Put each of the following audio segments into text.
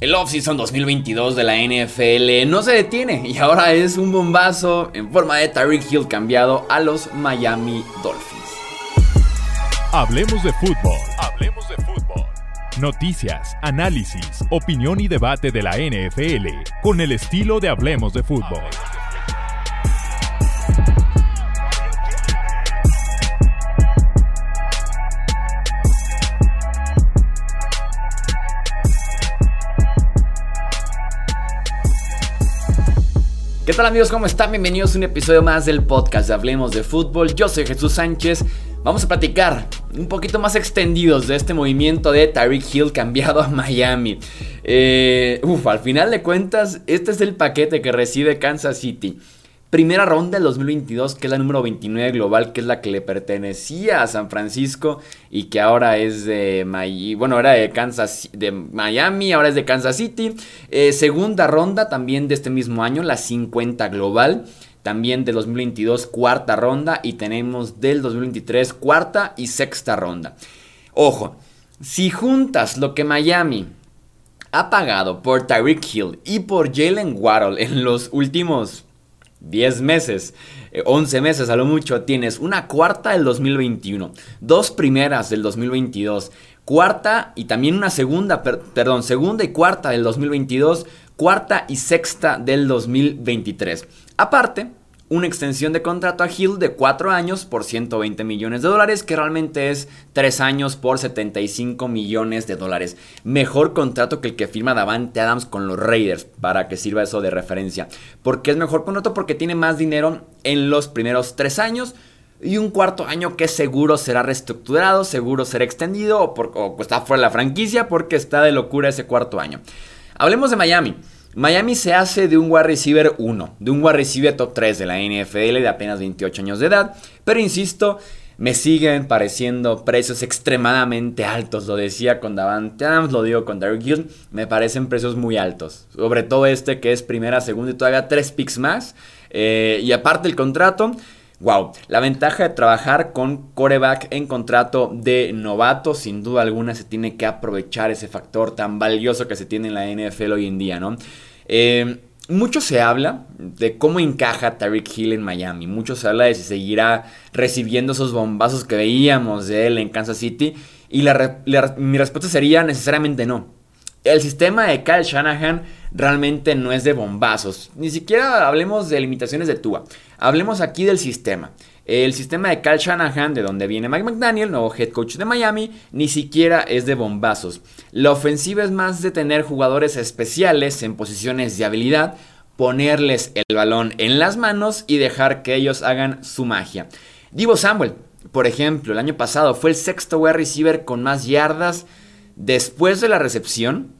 El offseason 2022 de la NFL no se detiene y ahora es un bombazo en forma de Tyreek Hill cambiado a los Miami Dolphins. Hablemos de fútbol. Hablemos de fútbol. Noticias, análisis, opinión y debate de la NFL con el estilo de Hablemos de fútbol. ¿Qué tal amigos? ¿Cómo están? Bienvenidos a un episodio más del podcast de Hablemos de Fútbol. Yo soy Jesús Sánchez. Vamos a platicar un poquito más extendidos de este movimiento de Tyreek Hill cambiado a Miami. Eh, uf, al final de cuentas, este es el paquete que recibe Kansas City. Primera ronda del 2022, que es la número 29 global, que es la que le pertenecía a San Francisco y que ahora es de Miami, bueno, era de Kansas, de Miami, ahora es de Kansas City. Eh, segunda ronda también de este mismo año, la 50 global. También de 2022, cuarta ronda. Y tenemos del 2023, cuarta y sexta ronda. Ojo, si juntas lo que Miami ha pagado por Tyreek Hill y por Jalen Waddle en los últimos 10 meses, 11 eh, meses a lo mucho, tienes una cuarta del 2021, dos primeras del 2022, cuarta y también una segunda, perdón, segunda y cuarta del 2022, cuarta y sexta del 2023. Aparte, una extensión de contrato a Hill de 4 años por 120 millones de dólares, que realmente es 3 años por 75 millones de dólares. Mejor contrato que el que firma Davante Adams con los Raiders, para que sirva eso de referencia. ¿Por qué es mejor contrato? Porque tiene más dinero en los primeros 3 años. Y un cuarto año que seguro será reestructurado, seguro será extendido o, por, o está fuera de la franquicia porque está de locura ese cuarto año. Hablemos de Miami. Miami se hace de un wide receiver 1, de un wide receiver top 3 de la NFL de apenas 28 años de edad, pero insisto, me siguen pareciendo precios extremadamente altos. Lo decía con Davante Adams, lo digo con Derrick Hill. Me parecen precios muy altos. Sobre todo este que es primera, segunda y todavía tres picks más. Eh, y aparte el contrato, Wow, la ventaja de trabajar con coreback en contrato de novato, sin duda alguna se tiene que aprovechar ese factor tan valioso que se tiene en la NFL hoy en día, ¿no? Eh, mucho se habla de cómo encaja Tyreek Hill en Miami. Mucho se habla de si seguirá recibiendo esos bombazos que veíamos de él en Kansas City. Y mi respuesta sería necesariamente no. El sistema de Kyle Shanahan realmente no es de bombazos. Ni siquiera hablemos de limitaciones de Tua. Hablemos aquí del sistema. El sistema de Kyle Shanahan, de donde viene Mike McDaniel, nuevo head coach de Miami, ni siquiera es de bombazos. La ofensiva es más de tener jugadores especiales en posiciones de habilidad, ponerles el balón en las manos y dejar que ellos hagan su magia. Divo Samuel, por ejemplo, el año pasado fue el sexto wide receiver con más yardas después de la recepción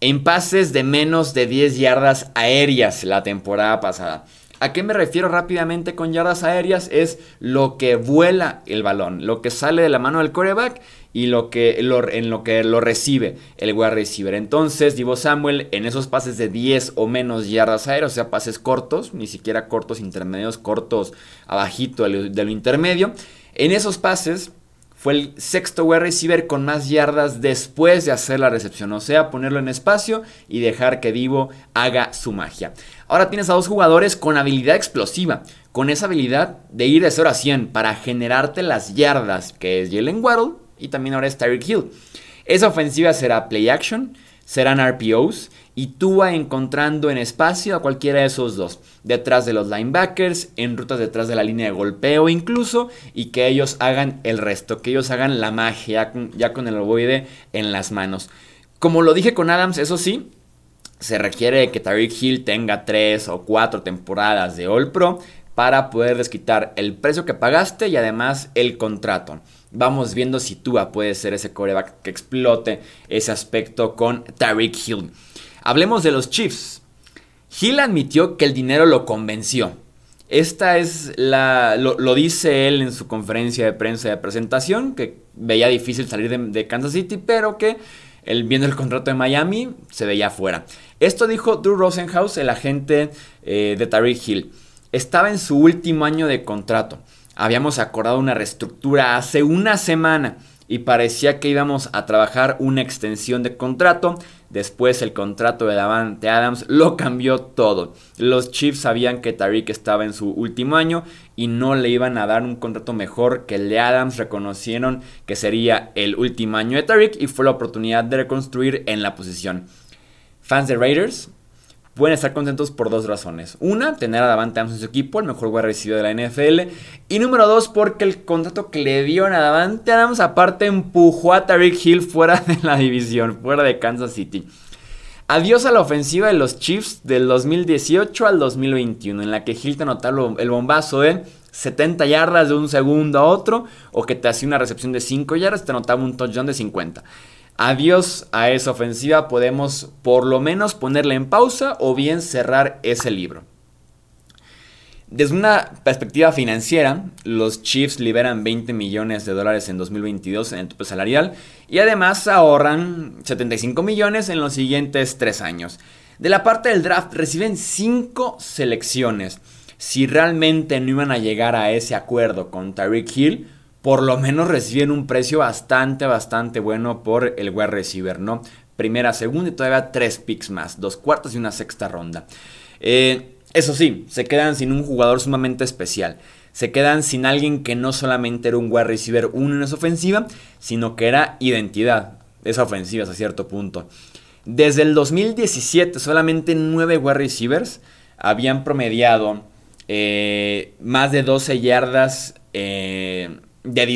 en pases de menos de 10 yardas aéreas la temporada pasada. ¿A qué me refiero rápidamente con yardas aéreas? Es lo que vuela el balón, lo que sale de la mano del coreback y lo que, en lo que lo recibe el wide receiver. Entonces, Divo Samuel en esos pases de 10 o menos yardas aéreas, o sea, pases cortos, ni siquiera cortos intermedios, cortos abajito de lo intermedio, en esos pases fue el sexto wide receiver con más yardas después de hacer la recepción. O sea, ponerlo en espacio y dejar que Divo haga su magia. Ahora tienes a dos jugadores con habilidad explosiva. Con esa habilidad de ir de 0 a 100 para generarte las yardas, que es Jalen Waddle y también ahora es Tyreek Hill. Esa ofensiva será play action, serán RPOs y tú vas encontrando en espacio a cualquiera de esos dos, detrás de los linebackers, en rutas detrás de la línea de golpeo incluso, y que ellos hagan el resto, que ellos hagan la magia ya con, el ovoide en las manos. Como lo dije con Adams, eso sí, se requiere que Tyreek Hill tenga 3 o 4 temporadas de All Pro para poder desquitar el precio que pagaste y además el contrato. Vamos viendo si Tua puede ser ese coreback que explote ese aspecto con Tyreek Hill. Hablemos de los Chiefs. Hill admitió que el dinero lo convenció. Esta es la. Lo, dice él en su conferencia de prensa de presentación, que veía difícil salir de, Kansas City, pero que él, viendo el contrato de Miami, se veía fuera. Esto dijo Drew Rosenhaus, el agente eh, de Tyreek Hill. Estaba en su último año de contrato. Habíamos acordado una reestructura hace una semana y parecía que íbamos a trabajar una extensión de contrato Después el contrato de Davante Adams lo cambió todo. Los Chiefs sabían que Tariq estaba en su último año y no le iban a dar un contrato mejor que el de Adams. Reconocieron que sería el último año de Tariq y fue la oportunidad de reconstruir en la posición. Fans de Raiders pueden estar contentos por dos razones. Una, tener a Davante Adams en su equipo, el mejor wide receiver de la NFL. Y número dos, porque el contrato que le dio a Davante Adams aparte empujó a Tariq Hill fuera de la división, fuera de Kansas City. Adiós a la ofensiva de los Chiefs del 2018 al 2021, en la que Hill te anotaba el bombazo de 70 yardas de un segundo a otro, o que te hacía una recepción de 5 yardas, te anotaba un touchdown de 50 adiós a esa ofensiva, podemos por lo menos ponerla en pausa o bien cerrar ese libro. Desde una perspectiva financiera, los Chiefs liberan 20 millones de dólares en 2022 en el tope salarial y además ahorran 75 millones en los siguientes 3 años. De la parte del draft reciben 5 selecciones. Si realmente no iban a llegar a ese acuerdo con Tyreek Hill, por lo menos reciben un precio bastante, bastante bueno por el wide receiver, ¿no? Primera, segunda y todavía tres picks más, dos cuartos y una sexta ronda. Eh, eso sí, se quedan sin un jugador sumamente especial. Se quedan sin alguien que no solamente era un wide receiver uno en esa ofensiva, sino que era identidad esa ofensiva hasta cierto punto. Desde el 2017, solamente nueve wide receivers habían promediado eh, más de 12 yardas eh, de,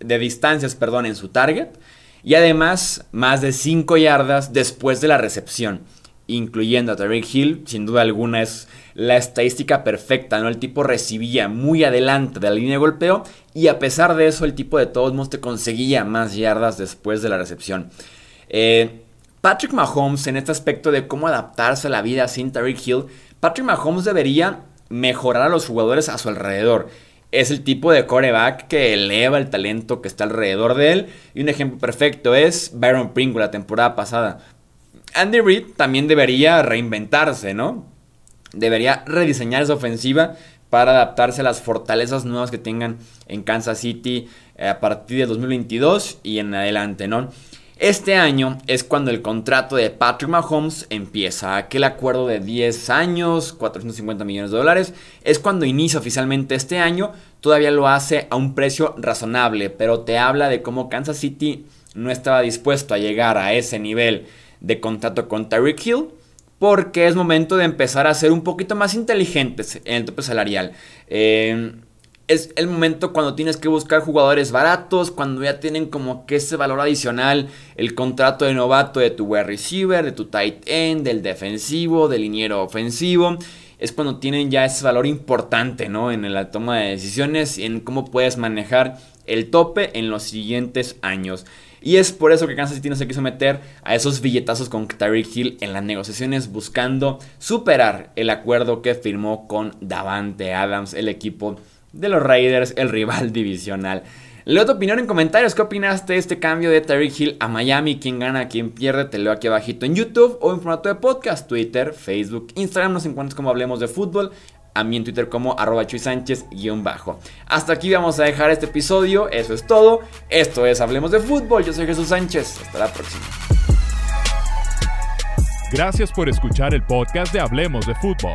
de distancias perdón, en su target y además más de 5 yardas después de la recepción, incluyendo a Tariq Hill, sin duda alguna es la estadística perfecta, ¿no? El tipo recibía muy adelante de la línea de golpeo y a pesar de eso el tipo de todos modos te conseguía más yardas después de la recepción. Eh, Patrick Mahomes en este aspecto de cómo adaptarse a la vida sin Tariq Hill, Patrick Mahomes debería mejorar a los jugadores a su alrededor es el tipo de coreback que eleva el talento que está alrededor de él. Y un ejemplo perfecto es Byron Pringle la temporada pasada. Andy Reid también debería reinventarse, ¿no? Debería rediseñar esa ofensiva para adaptarse a las fortalezas nuevas que tengan en Kansas City eh, a partir de 2022 y en adelante, ¿no? Este año es cuando el contrato de Patrick Mahomes empieza. Aquel acuerdo de 10 años, 450 millones de dólares, es cuando inicia oficialmente este año. Todavía lo hace a un precio razonable, pero te habla de cómo Kansas City no estaba dispuesto a llegar a ese nivel de contrato con Tyreek Hill. Porque es momento de empezar a ser un poquito más inteligentes en el tope salarial. Eh, es el momento cuando tienes que buscar jugadores baratos, cuando ya tienen como que ese valor adicional, el contrato de novato de tu wide receiver, de tu tight end, del defensivo, del liniero ofensivo. Es cuando tienen ya ese valor importante, ¿no? En la toma de decisiones y en cómo puedes manejar el tope en los siguientes años. Y es por eso que Kansas City no se quiso meter a esos billetazos con Tyreek Hill en las negociaciones buscando superar el acuerdo que firmó con Davante Adams, el equipo de los Raiders, el rival divisional. Leo tu opinión en comentarios. ¿Qué opinaste de este cambio de Terry Hill a Miami? ¿Quién gana? ¿Quién pierde? Te leo aquí abajito en YouTube o en formato de podcast, Twitter, Facebook, Instagram. Nos encuentras como Hablemos de Fútbol. A mí en Twitter como arroba Chuy Sánchez bajo. Hasta aquí vamos a dejar este episodio. Eso es todo. Esto es Hablemos de Fútbol. Yo soy Jesús Sánchez. Hasta la próxima. Gracias por escuchar el podcast de Hablemos de Fútbol.